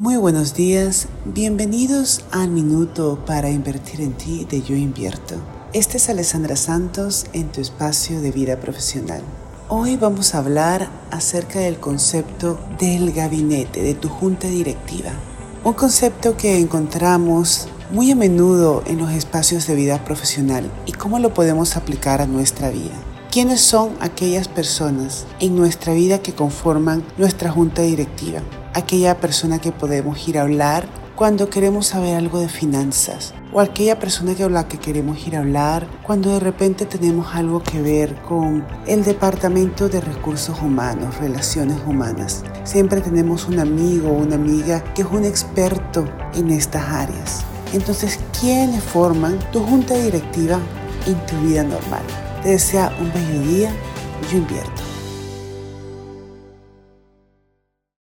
Muy buenos días, bienvenidos al Minuto para Invertir en Ti de Yo Invierto. Este es Alessandra Santos en tu espacio de vida profesional. Hoy vamos a hablar acerca del concepto del gabinete, de tu junta directiva. Un concepto que encontramos muy a menudo en los espacios de vida profesional y cómo lo podemos aplicar a nuestra vida. ¿Quiénes son aquellas personas en nuestra vida que conforman nuestra junta directiva? aquella persona que podemos ir a hablar cuando queremos saber algo de finanzas o aquella persona que la que queremos ir a hablar cuando de repente tenemos algo que ver con el departamento de recursos humanos, relaciones humanas. Siempre tenemos un amigo o una amiga que es un experto en estas áreas. Entonces, ¿quiénes forman tu junta directiva en tu vida normal? Desea un bello día. Yo invierto.